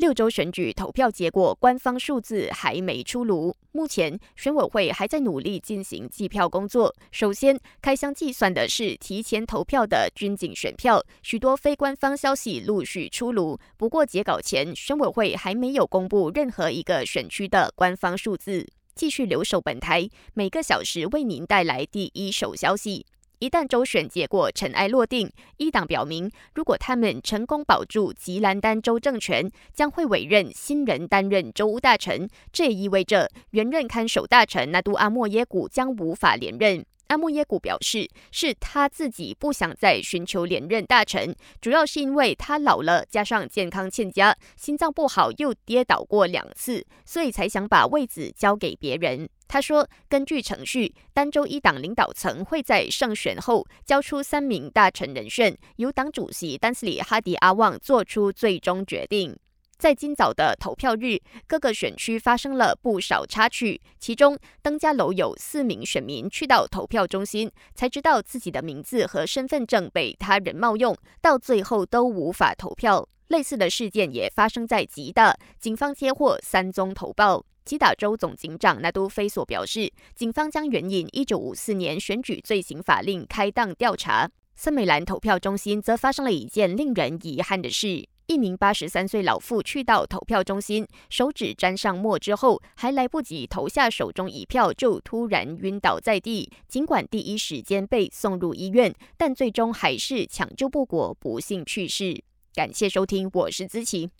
六州选举投票结果官方数字还没出炉，目前选委会还在努力进行计票工作。首先开箱计算的是提前投票的军警选票，许多非官方消息陆续出炉。不过截稿前，选委会还没有公布任何一个选区的官方数字。继续留守本台，每个小时为您带来第一手消息。一旦州选结果尘埃落定，一党表明，如果他们成功保住吉兰丹州政权，将会委任新人担任州务大臣。这也意味着原任看守大臣纳杜阿莫耶古将无法连任。阿莫耶古表示，是他自己不想再寻求连任大臣，主要是因为他老了，加上健康欠佳，心脏不好，又跌倒过两次，所以才想把位子交给别人。他说：“根据程序，丹州一党领导层会在胜选后交出三名大臣人选，由党主席丹斯里哈迪阿旺做出最终决定。”在今早的投票日，各个选区发生了不少插曲。其中，登家楼有四名选民去到投票中心，才知道自己的名字和身份证被他人冒用，到最后都无法投票。类似的事件也发生在吉大，警方接获三宗投报。吉打州总警长纳都菲索表示，警方将援引1954年选举罪行法令开档调查。森美兰投票中心则发生了一件令人遗憾的事：一名83岁老妇去到投票中心，手指沾上墨之后，还来不及投下手中一票，就突然晕倒在地。尽管第一时间被送入医院，但最终还是抢救不果，不幸去世。感谢收听，我是资琪。